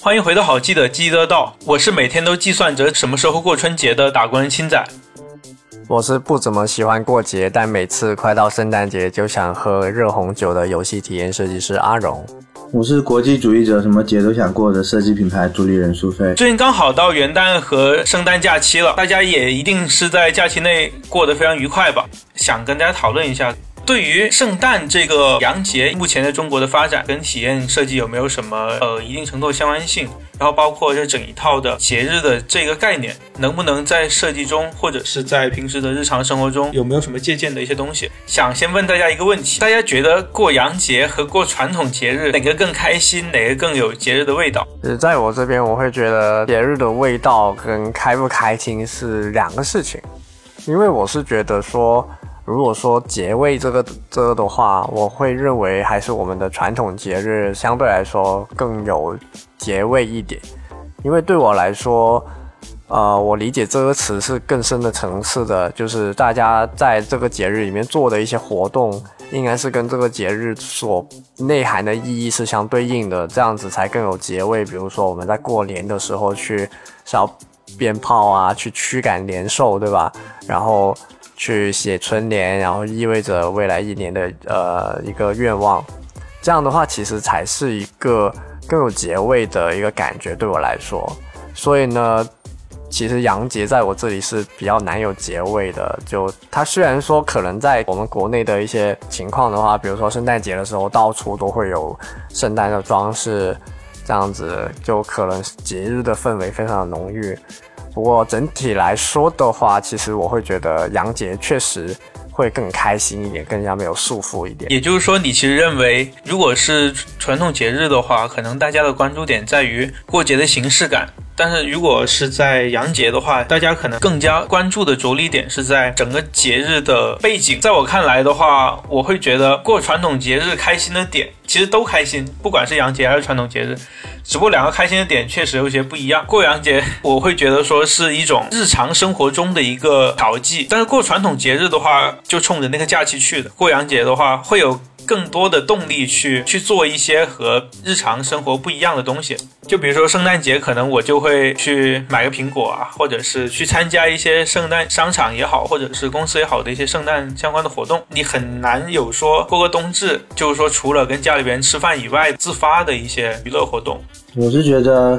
欢迎回到好记得记得到，我是每天都计算着什么时候过春节的打工人青仔。我是不怎么喜欢过节，但每次快到圣诞节就想喝热红酒的游戏体验设计师阿荣。我是国际主义者，什么节都想过的设计品牌主理人苏菲。最近刚好到元旦和圣诞假期了，大家也一定是在假期内过得非常愉快吧？想跟大家讨论一下。对于圣诞这个洋节，目前在中国的发展跟体验设计有没有什么呃一定程度的相关性？然后包括这整一套的节日的这个概念，能不能在设计中或者是在平时的日常生活中有没有什么借鉴的一些东西？想先问大家一个问题：大家觉得过洋节和过传统节日哪个更开心，哪个更有节日的味道？呃，在我这边，我会觉得节日的味道跟开不开心是两个事情，因为我是觉得说。如果说节味这个这个的话，我会认为还是我们的传统节日相对来说更有节味一点，因为对我来说，呃，我理解这个词是更深的层次的，就是大家在这个节日里面做的一些活动，应该是跟这个节日所内涵的意义是相对应的，这样子才更有节味。比如说我们在过年的时候去烧鞭炮啊，去驱赶年兽，对吧？然后。去写春联，然后意味着未来一年的呃一个愿望，这样的话其实才是一个更有节味的一个感觉，对我来说。所以呢，其实洋节在我这里是比较难有节味的。就它虽然说可能在我们国内的一些情况的话，比如说圣诞节的时候，到处都会有圣诞的装饰，这样子就可能节日的氛围非常的浓郁。不过整体来说的话，其实我会觉得洋节确实会更开心一点，更加没有束缚一点。也就是说，你其实认为，如果是传统节日的话，可能大家的关注点在于过节的形式感；但是如果是在洋节的话，大家可能更加关注的着力点是在整个节日的背景。在我看来的话，我会觉得过传统节日开心的点其实都开心，不管是洋节还是传统节日。只不过两个开心的点确实有些不一样。过洋节，我会觉得说是一种日常生活中的一个调剂，但是过传统节日的话，就冲着那个假期去的。过洋节的话，会有。更多的动力去去做一些和日常生活不一样的东西，就比如说圣诞节，可能我就会去买个苹果啊，或者是去参加一些圣诞商场也好，或者是公司也好的一些圣诞相关的活动。你很难有说过个冬至，就是说除了跟家里边吃饭以外，自发的一些娱乐活动。我是觉得，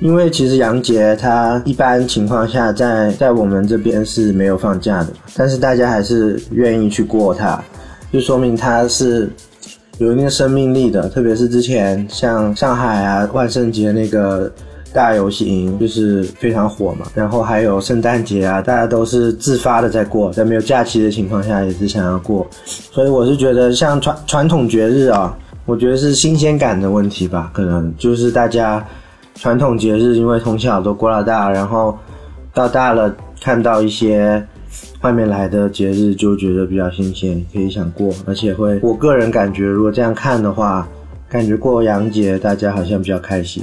因为其实洋节它一般情况下在在我们这边是没有放假的，但是大家还是愿意去过它。就说明它是有一定生命力的，特别是之前像上海啊万圣节那个大游行就是非常火嘛，然后还有圣诞节啊，大家都是自发的在过，在没有假期的情况下也是想要过，所以我是觉得像传传统节日啊，我觉得是新鲜感的问题吧，可能就是大家传统节日因为从小都过到大，然后到大了看到一些。外面来的节日就觉得比较新鲜，可以想过，而且会，我个人感觉，如果这样看的话，感觉过洋节大家好像比较开心，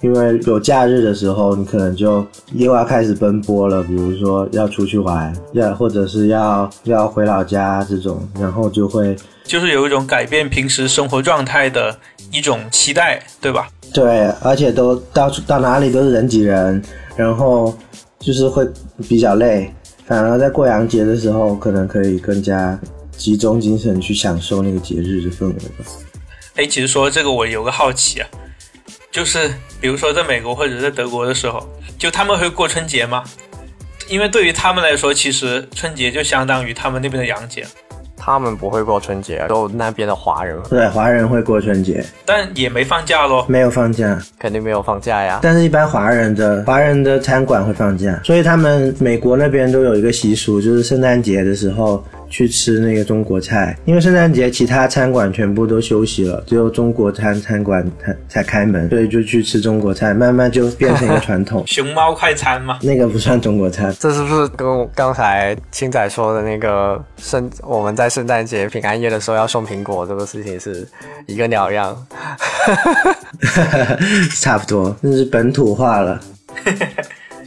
因为有假日的时候，你可能就又要开始奔波了，比如说要出去玩，要或者是要要回老家这种，然后就会就是有一种改变平时生活状态的一种期待，对吧？对，而且都到处到哪里都是人挤人，然后就是会比较累。反而在过洋节的时候，可能可以更加集中精神去享受那个节日的氛围吧。哎，其实说这个我有个好奇啊，就是比如说在美国或者在德国的时候，就他们会过春节吗？因为对于他们来说，其实春节就相当于他们那边的洋节。他们不会过春节，都那边的华人。对，华人会过春节，但也没放假咯。没有放假，肯定没有放假呀。但是，一般华人的华人的餐馆会放假，所以他们美国那边都有一个习俗，就是圣诞节的时候。去吃那个中国菜，因为圣诞节其他餐馆全部都休息了，只有中国餐餐馆才才开门，所以就去吃中国菜，慢慢就变成一个传统。熊猫快餐吗？那个不算中国餐，这是不是跟刚才青仔说的那个圣我们在圣诞节平安夜的时候要送苹果这个事情是一个鸟样？差不多，那是本土化了，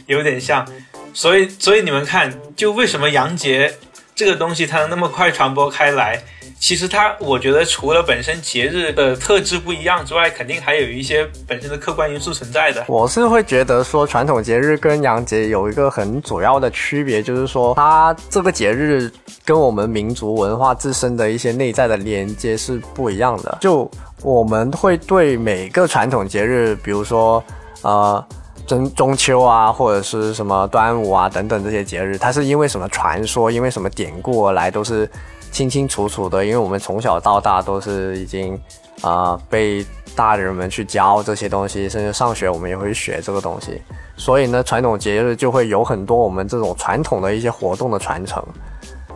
有点像。所以，所以你们看，就为什么杨杰？这个东西它能那么快传播开来，其实它，我觉得除了本身节日的特质不一样之外，肯定还有一些本身的客观因素存在的。我是会觉得说，传统节日跟洋节有一个很主要的区别，就是说它这个节日跟我们民族文化自身的一些内在的连接是不一样的。就我们会对每个传统节日，比如说呃中中秋啊，或者是什么端午啊等等这些节日，它是因为什么传说，因为什么典故而来，都是。清清楚楚的，因为我们从小到大都是已经，啊，被大人们去教这些东西，甚至上学我们也会学这个东西，所以呢，传统节日就会有很多我们这种传统的一些活动的传承。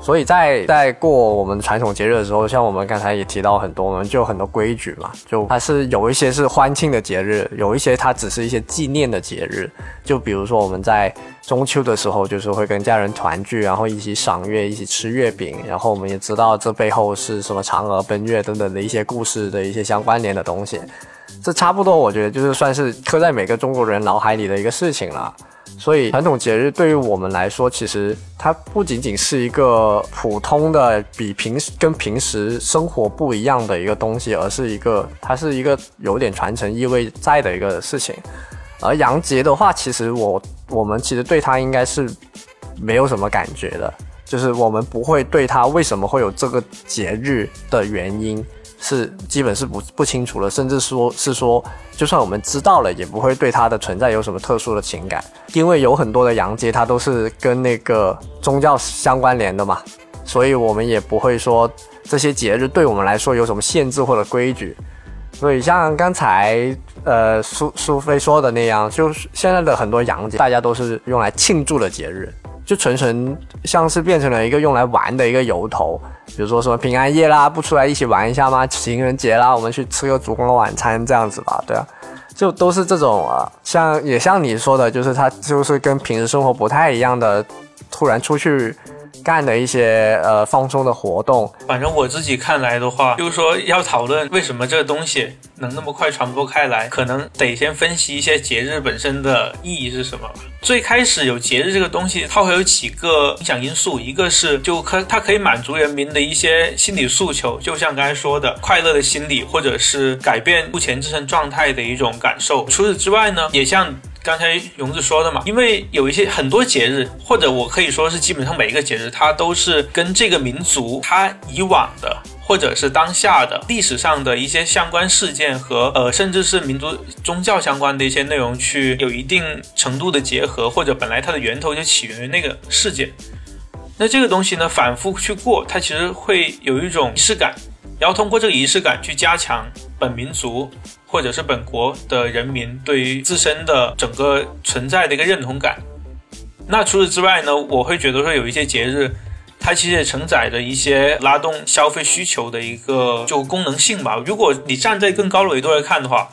所以在在过我们传统节日的时候，像我们刚才也提到很多，我们就有很多规矩嘛，就它是有一些是欢庆的节日，有一些它只是一些纪念的节日。就比如说我们在中秋的时候，就是会跟家人团聚，然后一起赏月，一起吃月饼，然后我们也知道这背后是什么嫦娥奔月等等的一些故事的一些相关联的东西。这差不多，我觉得就是算是刻在每个中国人脑海里的一个事情了。所以传统节日对于我们来说，其实它不仅仅是一个普通的比平时跟平时生活不一样的一个东西，而是一个它是一个有点传承意味在的一个事情。而洋节的话，其实我我们其实对它应该是没有什么感觉的，就是我们不会对它为什么会有这个节日的原因。是基本是不不清楚了，甚至说是说，就算我们知道了，也不会对它的存在有什么特殊的情感，因为有很多的洋节它都是跟那个宗教相关联的嘛，所以我们也不会说这些节日对我们来说有什么限制或者规矩。所以像刚才呃苏苏菲说的那样，就是现在的很多洋节，大家都是用来庆祝的节日。就纯纯像是变成了一个用来玩的一个由头，比如说什么平安夜啦，不出来一起玩一下吗？情人节啦，我们去吃个烛光晚餐这样子吧，对啊，就都是这种啊，像也像你说的，就是他就是跟平时生活不太一样的，突然出去。干的一些呃放松的活动，反正我自己看来的话，就是说要讨论为什么这个东西能那么快传播开来，可能得先分析一些节日本身的意义是什么。最开始有节日这个东西，它会有几个影响因素，一个是就可它可以满足人民的一些心理诉求，就像刚才说的快乐的心理，或者是改变目前自身状态的一种感受。除此之外呢，也像。刚才勇子说的嘛，因为有一些很多节日，或者我可以说是基本上每一个节日，它都是跟这个民族它以往的，或者是当下的历史上的一些相关事件和呃，甚至是民族宗教相关的一些内容去有一定程度的结合，或者本来它的源头就起源于那个事件。那这个东西呢，反复去过，它其实会有一种仪式感，然后通过这个仪式感去加强本民族。或者是本国的人民对于自身的整个存在的一个认同感。那除此之外呢，我会觉得说有一些节日，它其实也承载着一些拉动消费需求的一个就功能性吧。如果你站在更高的维度来看的话，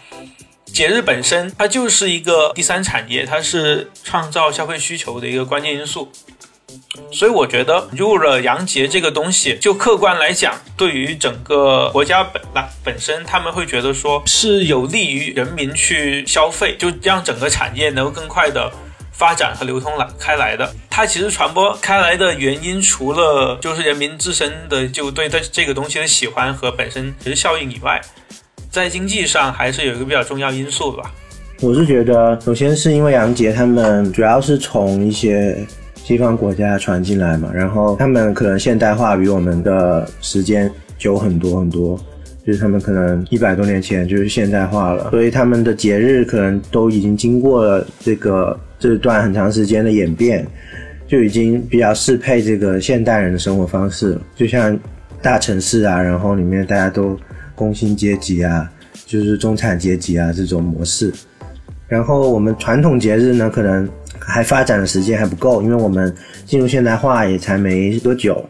节日本身它就是一个第三产业，它是创造消费需求的一个关键因素。所以我觉得入了洋节这个东西，就客观来讲，对于整个国家本来本身，他们会觉得说是有利于人民去消费，就让整个产业能够更快的发展和流通来开来的。它其实传播开来的原因，除了就是人民自身的就对这这个东西的喜欢和本身其实效应以外，在经济上还是有一个比较重要因素吧。我是觉得，首先是因为杨杰他们主要是从一些。西方国家传进来嘛，然后他们可能现代化比我们的时间久很多很多，就是他们可能一百多年前就是现代化了，所以他们的节日可能都已经经过了这个这段很长时间的演变，就已经比较适配这个现代人的生活方式。就像大城市啊，然后里面大家都工薪阶级啊，就是中产阶级啊这种模式，然后我们传统节日呢，可能。还发展的时间还不够，因为我们进入现代化也才没多久，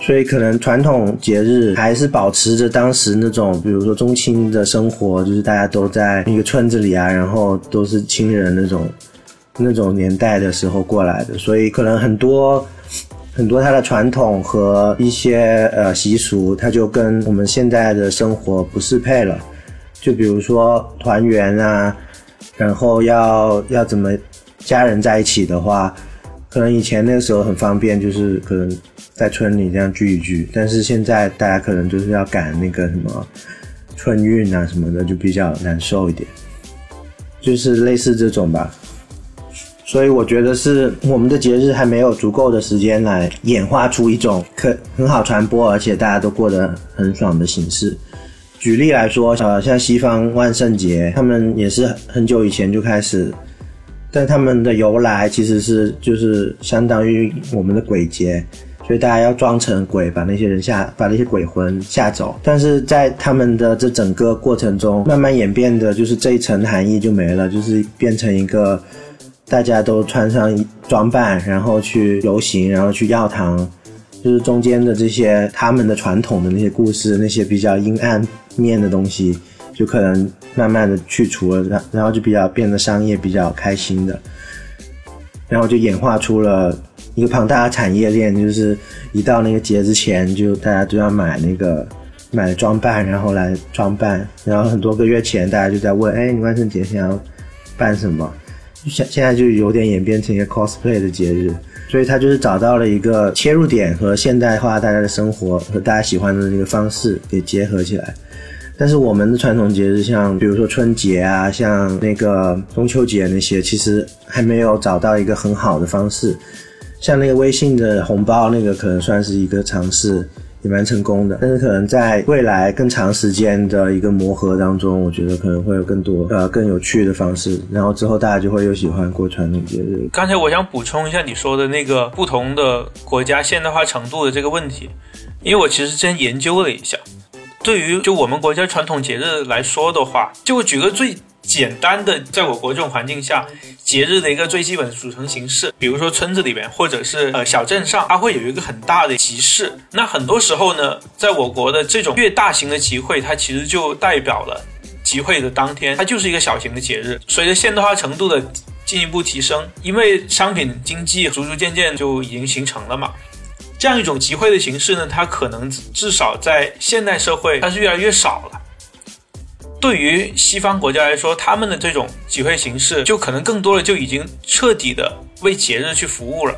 所以可能传统节日还是保持着当时那种，比如说中青的生活，就是大家都在一个村子里啊，然后都是亲人那种那种年代的时候过来的，所以可能很多很多它的传统和一些呃习俗，它就跟我们现在的生活不适配了，就比如说团圆啊，然后要要怎么。家人在一起的话，可能以前那个时候很方便，就是可能在村里这样聚一聚。但是现在大家可能就是要赶那个什么春运啊什么的，就比较难受一点，就是类似这种吧。所以我觉得是我们的节日还没有足够的时间来演化出一种可很好传播，而且大家都过得很爽的形式。举例来说，呃，像西方万圣节，他们也是很久以前就开始，但他们的由来其实是就是相当于我们的鬼节，所以大家要装成鬼，把那些人吓，把那些鬼魂吓走。但是在他们的这整个过程中，慢慢演变的就是这一层含义就没了，就是变成一个。大家都穿上装扮，然后去游行，然后去药堂，就是中间的这些他们的传统的那些故事，那些比较阴暗面的东西，就可能慢慢的去除了，然然后就比较变得商业，比较开心的，然后就演化出了一个庞大的产业链，就是一到那个节之前，就大家都要买那个买装扮，然后来装扮，然后很多个月前，大家就在问，哎，你万圣节想要办什么？现现在就有点演变成一个 cosplay 的节日，所以他就是找到了一个切入点和现代化大家的生活和大家喜欢的那个方式给结合起来。但是我们的传统节日，像比如说春节啊，像那个中秋节那些，其实还没有找到一个很好的方式。像那个微信的红包，那个可能算是一个尝试。也蛮成功的，但是可能在未来更长时间的一个磨合当中，我觉得可能会有更多呃更有趣的方式，然后之后大家就会又喜欢过传统节日。刚才我想补充一下你说的那个不同的国家现代化程度的这个问题，因为我其实真研究了一下，对于就我们国家传统节日来说的话，就举个最。简单的，在我国这种环境下，节日的一个最基本的组成形式，比如说村子里面，或者是呃小镇上，它会有一个很大的集市。那很多时候呢，在我国的这种越大型的集会，它其实就代表了集会的当天，它就是一个小型的节日。随着现代化程度的进一步提升，因为商品经济逐逐渐渐就已经形成了嘛，这样一种集会的形式呢，它可能至少在现代社会，它是越来越少了。对于西方国家来说，他们的这种集会形式就可能更多的就已经彻底的为节日去服务了，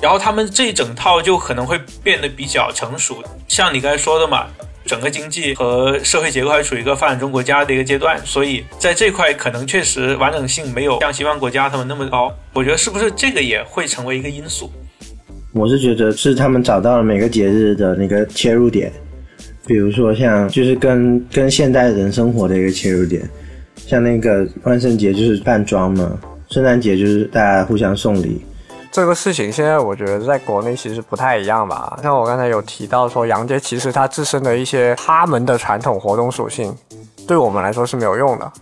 然后他们这一整套就可能会变得比较成熟。像你刚才说的嘛，整个经济和社会结构还处于一个发展中国家的一个阶段，所以在这块可能确实完整性没有像西方国家他们那么高。我觉得是不是这个也会成为一个因素？我是觉得是他们找到了每个节日的那个切入点。比如说像就是跟跟现代人生活的一个切入点，像那个万圣节就是扮装嘛，圣诞节就是大家互相送礼。这个事情现在我觉得在国内其实不太一样吧。像我刚才有提到说，洋节其实它自身的一些他们的传统活动属性，对我们来说是没有用的。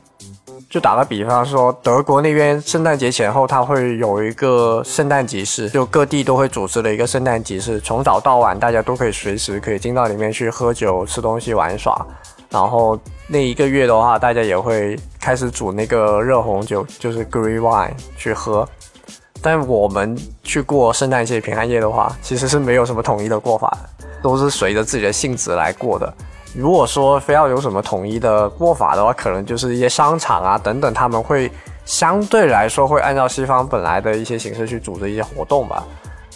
就打个比方说，德国那边圣诞节前后，它会有一个圣诞集市，就各地都会组织的一个圣诞集市，从早到晚，大家都可以随时可以进到里面去喝酒、吃东西、玩耍。然后那一个月的话，大家也会开始煮那个热红酒，就是 green wine 去喝。但我们去过圣诞节、平安夜的话，其实是没有什么统一的过法，都是随着自己的性子来过的。如果说非要有什么统一的过法的话，可能就是一些商场啊等等，他们会相对来说会按照西方本来的一些形式去组织一些活动吧。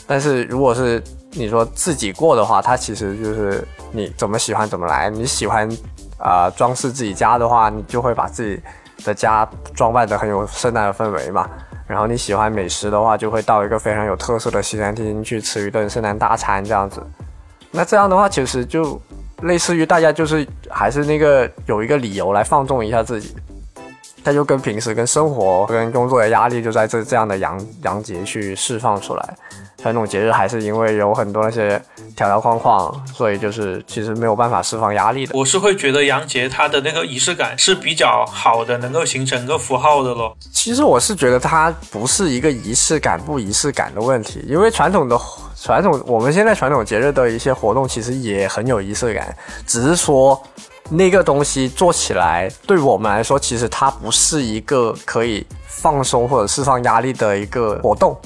但是如果是你说自己过的话，它其实就是你怎么喜欢怎么来。你喜欢啊装饰自己家的话，你就会把自己的家装扮得很有圣诞的氛围嘛。然后你喜欢美食的话，就会到一个非常有特色的西餐厅去吃一顿圣诞大餐这样子。那这样的话，其实就。类似于大家就是还是那个有一个理由来放纵一下自己，他就跟平时跟生活跟工作的压力就在这这样的阳阳节去释放出来。传统节日还是因为有很多那些条条框框，所以就是其实没有办法释放压力的。我是会觉得阳节它的那个仪式感是比较好的，能够形成个符号的咯。其实我是觉得它不是一个仪式感不仪式感的问题，因为传统的。传统我们现在传统节日的一些活动其实也很有仪式感，只是说那个东西做起来对我们来说，其实它不是一个可以放松或者释放压力的一个活动。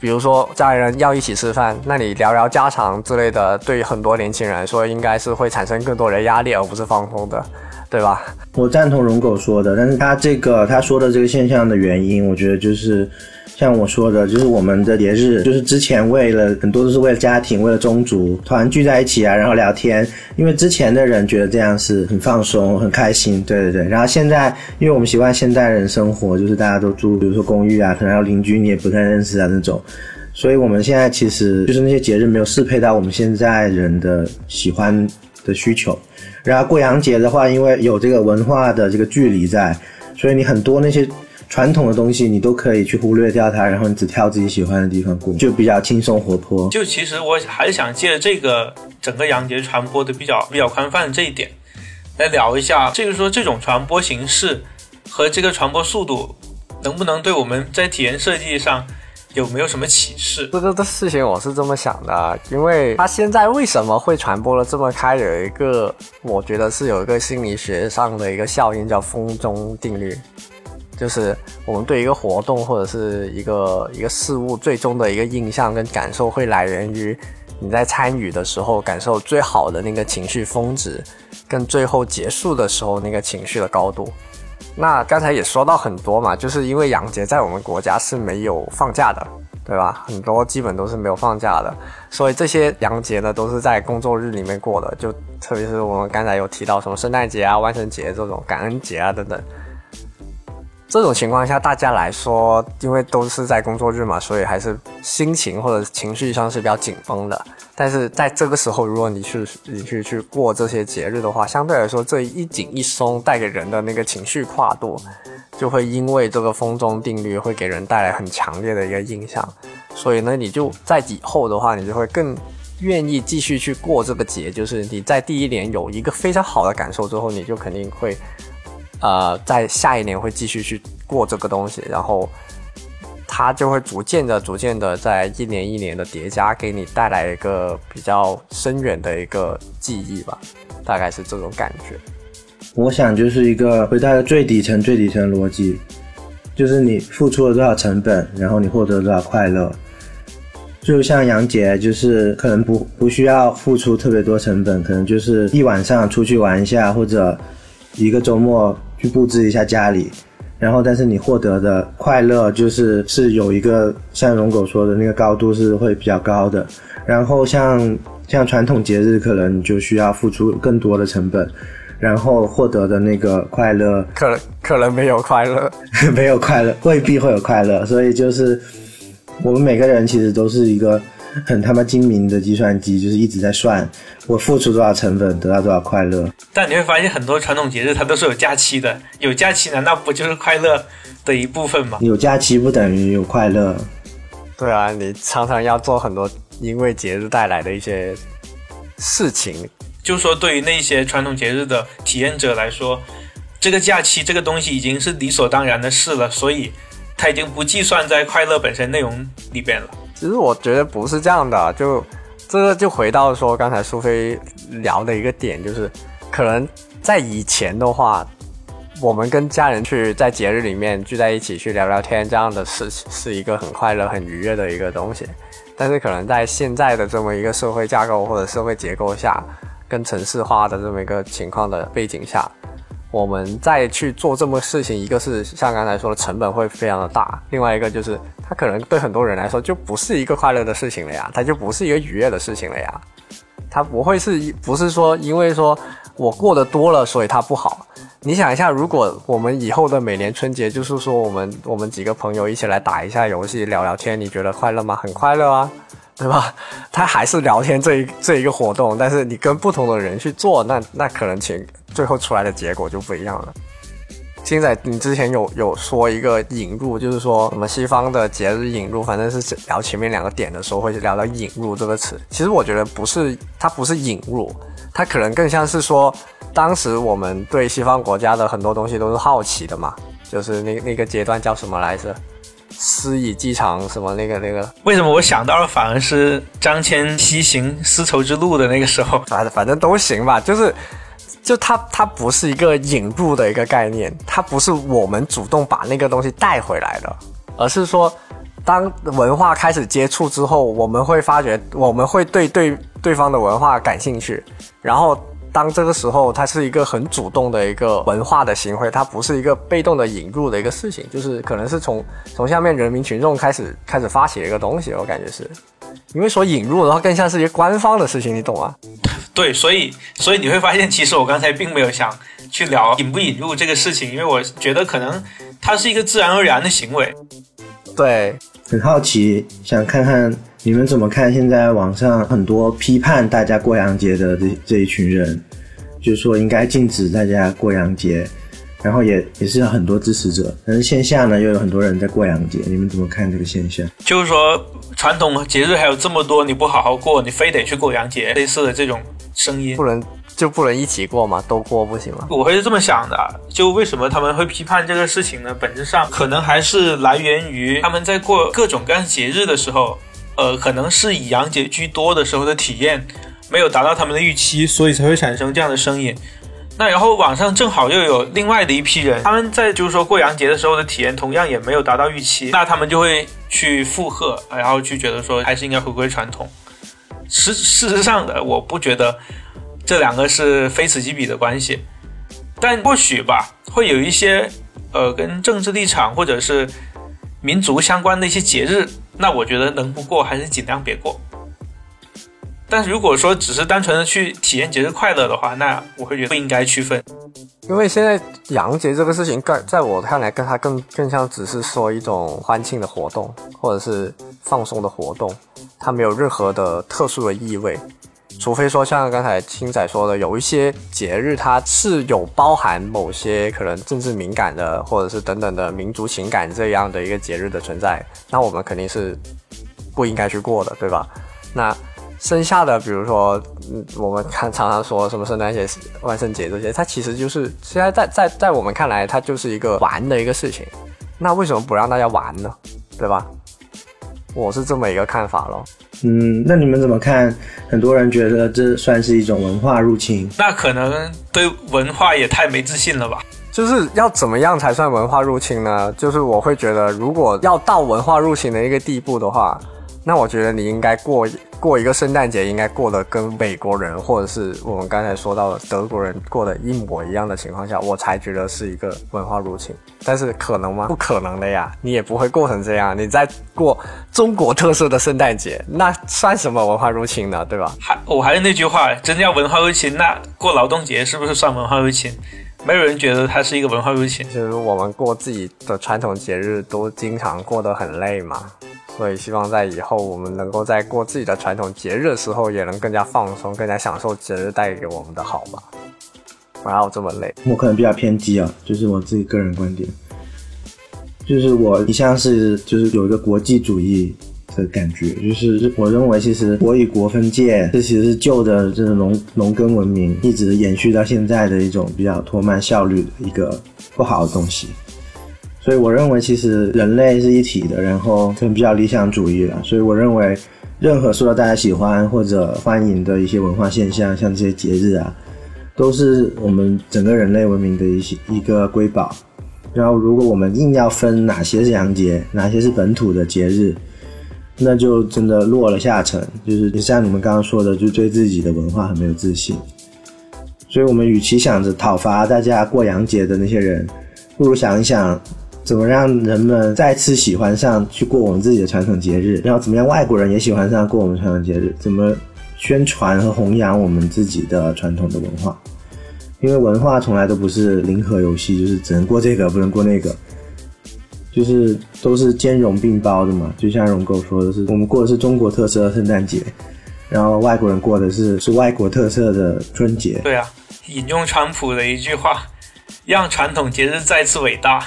比如说家里人要一起吃饭，那你聊聊家常之类的，对于很多年轻人来说应该是会产生更多的压力，而不是放松的。对吧？我赞同荣狗说的，但是他这个他说的这个现象的原因，我觉得就是像我说的，就是我们的节日，就是之前为了很多都是为了家庭，为了宗族团聚在一起啊，然后聊天，因为之前的人觉得这样是很放松、很开心，对对对。然后现在，因为我们习惯现代人生活，就是大家都住，比如说公寓啊，可能还有邻居你也不太认识啊那种，所以我们现在其实就是那些节日没有适配到我们现在人的喜欢的需求。然后过洋节的话，因为有这个文化的这个距离在，所以你很多那些传统的东西你都可以去忽略掉它，然后你只挑自己喜欢的地方过，就比较轻松活泼。就其实我还是想借着这个整个洋节传播的比较比较宽泛的这一点，来聊一下，就是说这种传播形式和这个传播速度，能不能对我们在体验设计上。有没有什么启示？这个的事情我是这么想的，因为它现在为什么会传播的这么开？有一个，我觉得是有一个心理学上的一个效应，叫风中定律，就是我们对一个活动或者是一个一个事物最终的一个印象跟感受，会来源于你在参与的时候感受最好的那个情绪峰值，跟最后结束的时候那个情绪的高度。那刚才也说到很多嘛，就是因为洋节在我们国家是没有放假的，对吧？很多基本都是没有放假的，所以这些洋节呢都是在工作日里面过的。就特别是我们刚才有提到什么圣诞节啊、万圣节这种感恩节啊等等。这种情况下，大家来说，因为都是在工作日嘛，所以还是心情或者情绪上是比较紧绷的。但是在这个时候，如果你去你去去过这些节日的话，相对来说，这一紧一松带给人的那个情绪跨度，就会因为这个风中定律会给人带来很强烈的一个印象。所以呢，你就在以后的话，你就会更愿意继续去过这个节。就是你在第一年有一个非常好的感受之后，你就肯定会。呃，在下一年会继续去过这个东西，然后它就会逐渐的、逐渐的在一年一年的叠加，给你带来一个比较深远的一个记忆吧，大概是这种感觉。我想就是一个回到最底层、最底层逻辑，就是你付出了多少成本，然后你获得了多少快乐。就像杨杰，就是可能不不需要付出特别多成本，可能就是一晚上出去玩一下，或者一个周末。去布置一下家里，然后但是你获得的快乐就是是有一个像龙狗说的那个高度是会比较高的，然后像像传统节日可能就需要付出更多的成本，然后获得的那个快乐可能可能没有快乐，没有快乐未必会有快乐，所以就是我们每个人其实都是一个。很他妈精明的计算机，就是一直在算我付出多少成本得到多少快乐。但你会发现，很多传统节日它都是有假期的，有假期难道不就是快乐的一部分吗？有假期不等于有快乐。对啊，你常常要做很多因为节日带来的一些事情。就是说，对于那些传统节日的体验者来说，这个假期这个东西已经是理所当然的事了，所以它已经不计算在快乐本身内容里边了。其实我觉得不是这样的，就这个就回到说刚才苏菲聊的一个点，就是可能在以前的话，我们跟家人去在节日里面聚在一起去聊聊天，这样的事情是一个很快乐、很愉悦的一个东西。但是可能在现在的这么一个社会架构或者社会结构下，跟城市化的这么一个情况的背景下。我们再去做这么事情，一个是像刚才说的成本会非常的大，另外一个就是它可能对很多人来说就不是一个快乐的事情了呀，它就不是一个愉悦的事情了呀，它不会是不是说因为说我过得多了，所以它不好。你想一下，如果我们以后的每年春节就是说我们我们几个朋友一起来打一下游戏聊聊天，你觉得快乐吗？很快乐啊。对吧？他还是聊天这一这一个活动，但是你跟不同的人去做，那那可能前最后出来的结果就不一样了。现在你之前有有说一个引入，就是说什么西方的节日引入，反正是聊前面两个点的时候会聊到引入这个词。其实我觉得不是，它不是引入，它可能更像是说，当时我们对西方国家的很多东西都是好奇的嘛，就是那那个阶段叫什么来着？私以继长什么那个那个？为什么我想到了反而是张骞西行丝绸之路的那个时候？反正反正都行吧，就是就它它不是一个引入的一个概念，它不是我们主动把那个东西带回来的，而是说当文化开始接触之后，我们会发觉我们会对对对方的文化感兴趣，然后当这个时候它是一个很主动的一个文化的行为，它不是一个被动的引入的一个事情，就是可能是从从下面人民群众开始开始发起的一个东西，我感觉是，因为说引入的话更像是一个官方的事情，你懂吗？对，所以所以你会发现，其实我刚才并没有想去聊引不引入这个事情，因为我觉得可能它是一个自然而然的行为。对，很好奇，想看看你们怎么看现在网上很多批判大家过洋节的这这一群人，就是说应该禁止大家过洋节，然后也也是有很多支持者，但是线下呢又有很多人在过洋节，你们怎么看这个现象？就是说，传统节日还有这么多，你不好好过，你非得去过洋节，类似的这种声音不，能就不能一起过吗？都过不行吗？我会是这么想的。就为什么他们会批判这个事情呢？本质上可能还是来源于他们在过各种各样节日的时候，呃，可能是以洋节居多的时候的体验没有达到他们的预期，所以才会产生这样的声音。那然后网上正好又有另外的一批人，他们在就是说过洋节的时候的体验同样也没有达到预期，那他们就会去附和，然后去觉得说还是应该回归传统。事事实上的，我不觉得这两个是非此即彼的关系，但或许吧，会有一些呃跟政治立场或者是民族相关的一些节日，那我觉得能不过还是尽量别过。但是如果说只是单纯的去体验节日快乐的话，那我会觉得不应该区分。因为现在洋节这个事情，更在我看来，跟它更更像只是说一种欢庆的活动，或者是放松的活动，它没有任何的特殊的意味。除非说像刚才青仔说的，有一些节日它是有包含某些可能政治敏感的，或者是等等的民族情感这样的一个节日的存在，那我们肯定是不应该去过的，对吧？那剩下的，比如说，嗯，我们看常常说什么圣诞节、万圣节这些，它其实就是现在在在在我们看来，它就是一个玩的一个事情。那为什么不让大家玩呢？对吧？我是这么一个看法咯。嗯，那你们怎么看？很多人觉得这算是一种文化入侵。那可能对文化也太没自信了吧？就是要怎么样才算文化入侵呢？就是我会觉得，如果要到文化入侵的一个地步的话，那我觉得你应该过过一个圣诞节，应该过得跟美国人或者是我们刚才说到的德国人过得一模一样的情况下，我才觉得是一个文化入侵。但是可能吗？不可能的呀，你也不会过成这样。你在过中国特色的圣诞节，那算什么文化入侵呢？对吧？还我还是那句话，真的要文化入侵，那过劳动节是不是算文化入侵？没有人觉得它是一个文化入侵。就是我们过自己的传统节日都经常过得很累嘛，所以希望在以后我们能够在过自己的传统节日的时候，也能更加放松，更加享受节日带给我们的好吧。不要这么累。我可能比较偏激啊，就是我自己个人观点，就是我一向是就是有一个国际主义的感觉，就是我认为其实国与国分界，这其实是旧的这种农农耕文明一直延续到现在的一种比较拖慢效率的一个不好的东西。所以我认为其实人类是一体的，然后可能比较理想主义了。所以我认为任何受到大家喜欢或者欢迎的一些文化现象，像这些节日啊，都是我们整个人类文明的一些一个瑰宝。然后，如果我们硬要分哪些是洋节，哪些是本土的节日，那就真的落了下乘。就是像你们刚刚说的，就对自己的文化很没有自信。所以我们与其想着讨伐大家过洋节的那些人，不如想一想，怎么让人们再次喜欢上去过我们自己的传统节日，然后怎么样外国人也喜欢上过我们传统节日，怎么宣传和弘扬我们自己的传统的文化。因为文化从来都不是零和游戏，就是只能过这个，不能过那个，就是都是兼容并包的嘛。就像荣狗说的是，我们过的是中国特色的圣诞节，然后外国人过的是是外国特色的春节。对啊，引用川普的一句话，让传统节日再次伟大。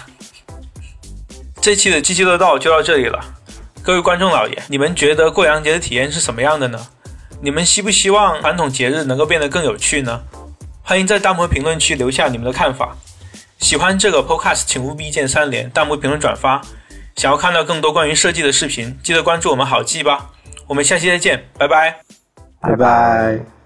这期的七七乐道就到这里了，各位观众老爷，你们觉得过洋节的体验是什么样的呢？你们希不希望传统节日能够变得更有趣呢？欢迎在弹幕评论区留下你们的看法。喜欢这个 Podcast，请务必一键三连、弹幕评论、转发。想要看到更多关于设计的视频，记得关注我们好记吧。我们下期再见，拜拜。拜拜。